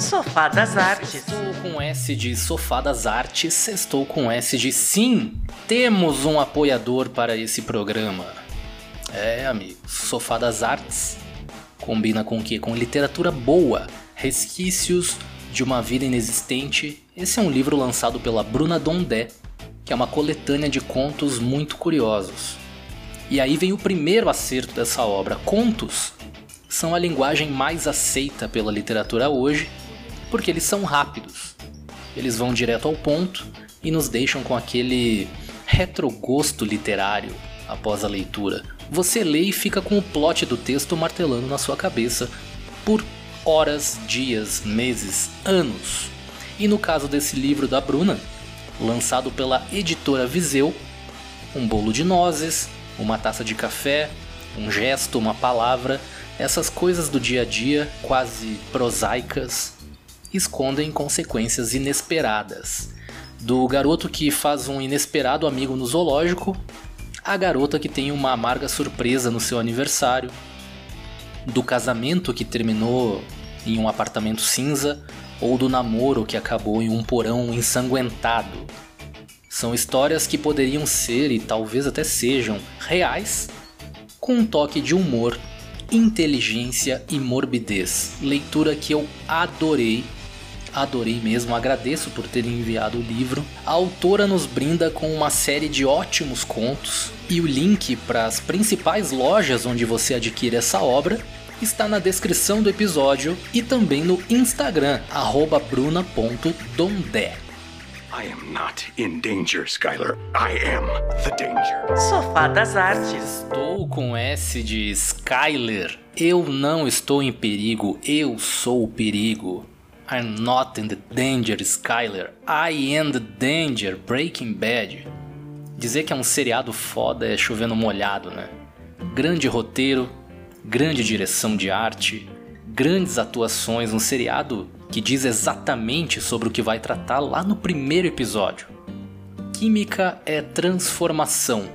Sofá das Artes. Estou com S de Sofá das Artes, estou com S de sim, temos um apoiador para esse programa. É, amigo, Sofá das Artes combina com o quê? Com literatura boa, resquícios de uma vida inexistente. Esse é um livro lançado pela Bruna Dondé, que é uma coletânea de contos muito curiosos. E aí vem o primeiro acerto dessa obra. Contos são a linguagem mais aceita pela literatura hoje, porque eles são rápidos. Eles vão direto ao ponto e nos deixam com aquele retrogosto literário após a leitura. Você lê e fica com o plot do texto martelando na sua cabeça por horas, dias, meses, anos. E no caso desse livro da Bruna, lançado pela editora Viseu, um bolo de nozes, uma taça de café, um gesto, uma palavra, essas coisas do dia a dia, quase prosaicas, escondem consequências inesperadas. Do garoto que faz um inesperado amigo no zoológico, a garota que tem uma amarga surpresa no seu aniversário, do casamento que terminou em um apartamento cinza ou do namoro que acabou em um porão ensanguentado. São histórias que poderiam ser e talvez até sejam reais, com um toque de humor, inteligência e morbidez. Leitura que eu adorei adorei mesmo, agradeço por terem enviado o livro. A autora nos brinda com uma série de ótimos contos e o link para as principais lojas onde você adquire essa obra está na descrição do episódio e também no Instagram, bruna.dondé. I am not in danger, Skylar. I am the danger. Sofá das Artes. Estou com S de Skyler. Eu não estou em perigo, eu sou o perigo. I'm not in the danger, Skyler. I am the danger, Breaking Bad. Dizer que é um seriado foda é chovendo molhado, né? Grande roteiro, grande direção de arte, grandes atuações, um seriado que diz exatamente sobre o que vai tratar lá no primeiro episódio. Química é transformação.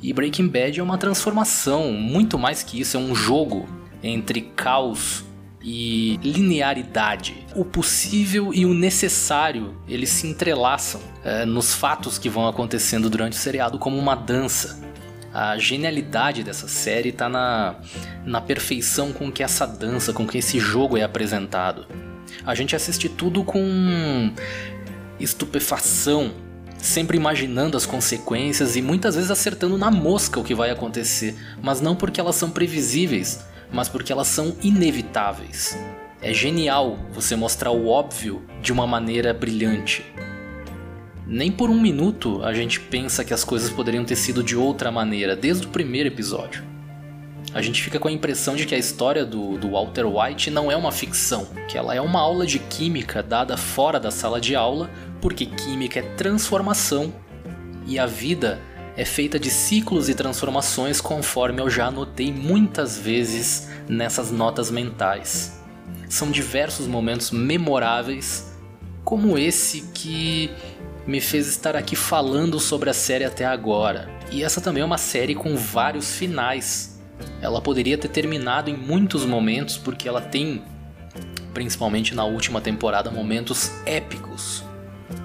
E Breaking Bad é uma transformação, muito mais que isso, é um jogo entre caos e linearidade. O possível e o necessário eles se entrelaçam é, nos fatos que vão acontecendo durante o seriado como uma dança. A genialidade dessa série está na, na perfeição com que essa dança, com que esse jogo é apresentado. A gente assiste tudo com estupefação, sempre imaginando as consequências e muitas vezes acertando na mosca o que vai acontecer, mas não porque elas são previsíveis, mas porque elas são inevitáveis. É genial você mostrar o óbvio de uma maneira brilhante. Nem por um minuto a gente pensa que as coisas poderiam ter sido de outra maneira, desde o primeiro episódio. A gente fica com a impressão de que a história do, do Walter White não é uma ficção, que ela é uma aula de química dada fora da sala de aula, porque química é transformação e a vida é feita de ciclos e transformações, conforme eu já anotei muitas vezes nessas notas mentais. São diversos momentos memoráveis, como esse que me fez estar aqui falando sobre a série até agora. E essa também é uma série com vários finais. Ela poderia ter terminado em muitos momentos, porque ela tem, principalmente na última temporada, momentos épicos.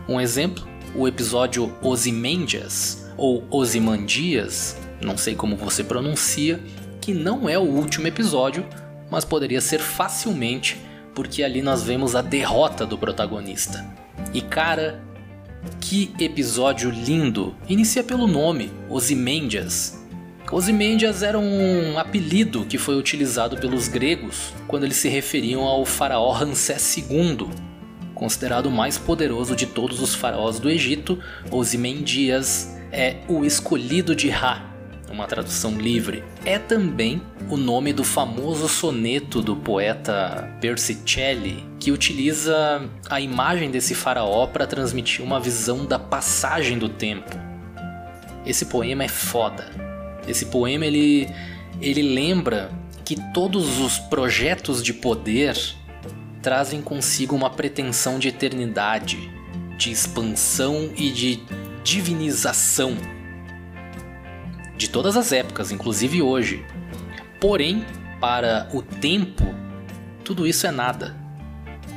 Um exemplo, o episódio Ozymandias, ou Ozymandias, não sei como você pronuncia, que não é o último episódio, mas poderia ser facilmente, porque ali nós vemos a derrota do protagonista. E cara, que episódio lindo! Inicia pelo nome, Ozymandias. Ozymandias era um apelido que foi utilizado pelos gregos quando eles se referiam ao faraó Ramsés II, considerado o mais poderoso de todos os faraós do Egito. Ozymandias é o escolhido de Ra, uma tradução livre. É também o nome do famoso soneto do poeta Percy Shelley, que utiliza a imagem desse faraó para transmitir uma visão da passagem do tempo. Esse poema é foda. Esse poema ele ele lembra que todos os projetos de poder trazem consigo uma pretensão de eternidade, de expansão e de divinização de todas as épocas, inclusive hoje. Porém, para o tempo, tudo isso é nada.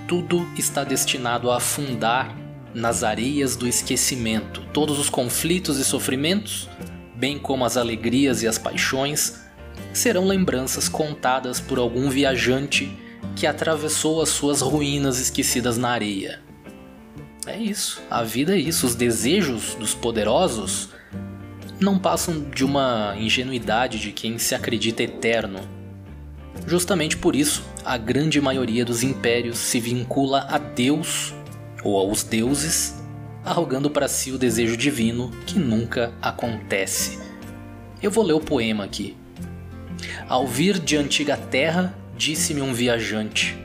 tudo está destinado a afundar nas areias do esquecimento. Todos os conflitos e sofrimentos, bem como as alegrias e as paixões, serão lembranças contadas por algum viajante que atravessou as suas ruínas esquecidas na areia. É isso, a vida é isso. Os desejos dos poderosos não passam de uma ingenuidade de quem se acredita eterno. Justamente por isso, a grande maioria dos impérios se vincula a Deus ou aos deuses, arrogando para si o desejo divino que nunca acontece. Eu vou ler o poema aqui. Ao vir de antiga terra, disse-me um viajante: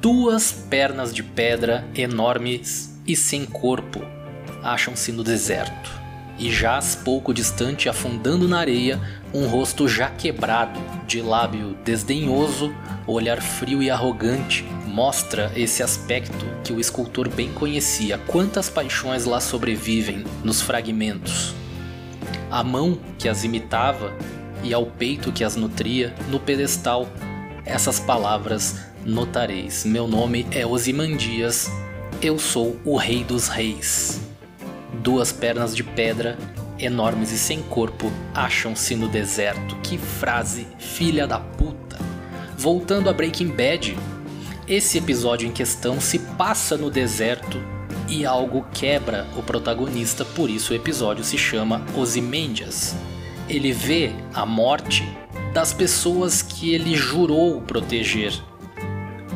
Duas pernas de pedra enormes e sem corpo acham-se no deserto. E jaz pouco distante, afundando na areia, um rosto já quebrado, de lábio desdenhoso, olhar frio e arrogante, mostra esse aspecto que o escultor bem conhecia. Quantas paixões lá sobrevivem nos fragmentos. A mão que as imitava e ao peito que as nutria, no pedestal, essas palavras notareis. Meu nome é Osimandias, eu sou o Rei dos Reis. Duas pernas de pedra, enormes e sem corpo, acham-se no deserto. Que frase, filha da puta! Voltando a Breaking Bad, esse episódio em questão se passa no deserto e algo quebra o protagonista, por isso o episódio se chama Ozymandias. Ele vê a morte das pessoas que ele jurou proteger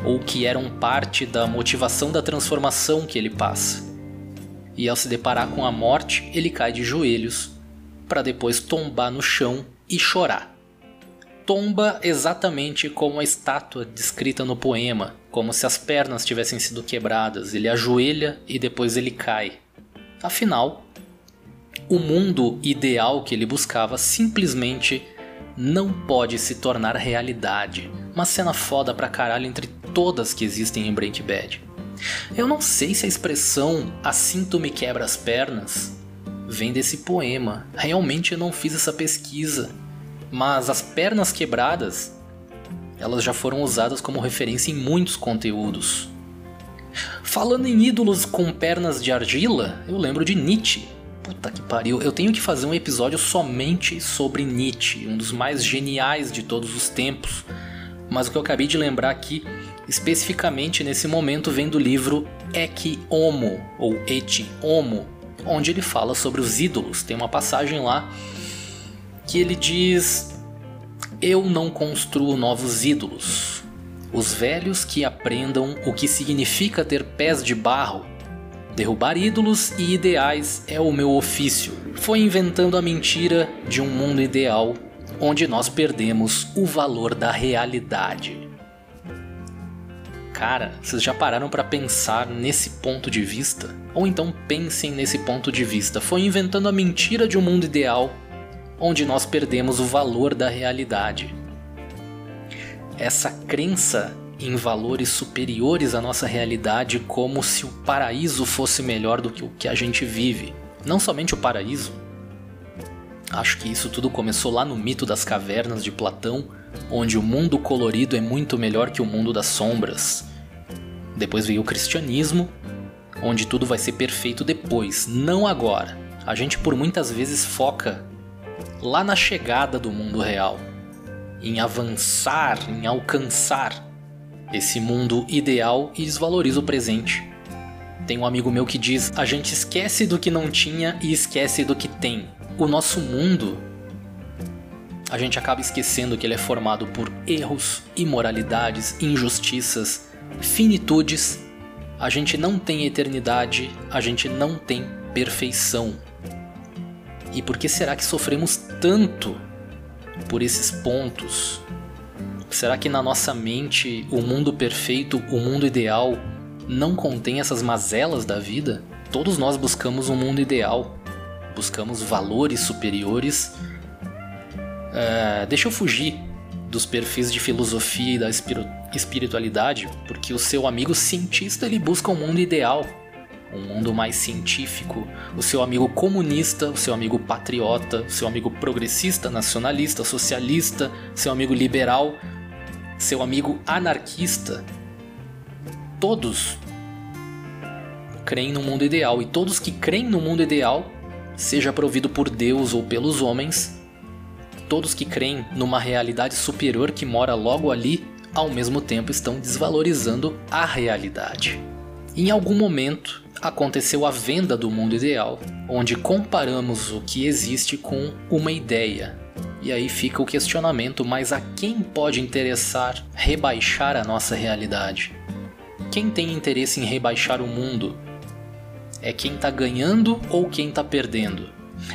ou que eram parte da motivação da transformação que ele passa. E ao se deparar com a morte, ele cai de joelhos para depois tombar no chão e chorar. Tomba exatamente como a estátua descrita no poema, como se as pernas tivessem sido quebradas. Ele ajoelha e depois ele cai. Afinal, o mundo ideal que ele buscava simplesmente não pode se tornar realidade. Uma cena foda pra caralho entre todas que existem em Breaking Bad. Eu não sei se a expressão assim tu me quebra as pernas vem desse poema. Realmente eu não fiz essa pesquisa. Mas as pernas quebradas, elas já foram usadas como referência em muitos conteúdos. Falando em ídolos com pernas de argila, eu lembro de Nietzsche. Puta que pariu, eu tenho que fazer um episódio somente sobre Nietzsche, um dos mais geniais de todos os tempos. Mas o que eu acabei de lembrar aqui, especificamente nesse momento, vem do livro Ecce Homo, ou Ecce Homo, onde ele fala sobre os ídolos. Tem uma passagem lá que ele diz: Eu não construo novos ídolos. Os velhos que aprendam o que significa ter pés de barro Derrubar ídolos e ideais é o meu ofício. Foi inventando a mentira de um mundo ideal onde nós perdemos o valor da realidade. Cara, vocês já pararam para pensar nesse ponto de vista? Ou então pensem nesse ponto de vista. Foi inventando a mentira de um mundo ideal onde nós perdemos o valor da realidade. Essa crença em valores superiores à nossa realidade, como se o paraíso fosse melhor do que o que a gente vive. Não somente o paraíso. Acho que isso tudo começou lá no mito das cavernas de Platão, onde o mundo colorido é muito melhor que o mundo das sombras. Depois veio o cristianismo, onde tudo vai ser perfeito depois, não agora. A gente por muitas vezes foca lá na chegada do mundo real, em avançar, em alcançar esse mundo ideal e desvaloriza o presente. Tem um amigo meu que diz: a gente esquece do que não tinha e esquece do que tem. O nosso mundo, a gente acaba esquecendo que ele é formado por erros, imoralidades, injustiças, finitudes. A gente não tem eternidade, a gente não tem perfeição. E por que será que sofremos tanto por esses pontos? Será que na nossa mente o mundo perfeito, o mundo ideal, não contém essas mazelas da vida? Todos nós buscamos um mundo ideal, buscamos valores superiores. Uh, deixa eu fugir dos perfis de filosofia e da espiritualidade, porque o seu amigo cientista ele busca um mundo ideal, um mundo mais científico. O seu amigo comunista, o seu amigo patriota, o seu amigo progressista, nacionalista, socialista, seu amigo liberal seu amigo anarquista, todos creem no mundo ideal e todos que creem no mundo ideal, seja provido por Deus ou pelos homens, todos que creem numa realidade superior que mora logo ali, ao mesmo tempo estão desvalorizando a realidade. Em algum momento aconteceu a venda do mundo ideal, onde comparamos o que existe com uma ideia. E aí fica o questionamento: mas a quem pode interessar rebaixar a nossa realidade? Quem tem interesse em rebaixar o mundo? É quem está ganhando ou quem está perdendo?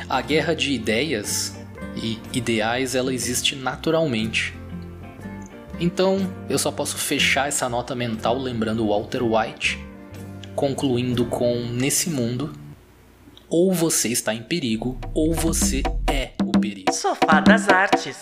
A guerra de ideias e ideais ela existe naturalmente. Então, eu só posso fechar essa nota mental lembrando Walter White, concluindo com nesse mundo ou você está em perigo ou você é o perigo. Sofá das Artes.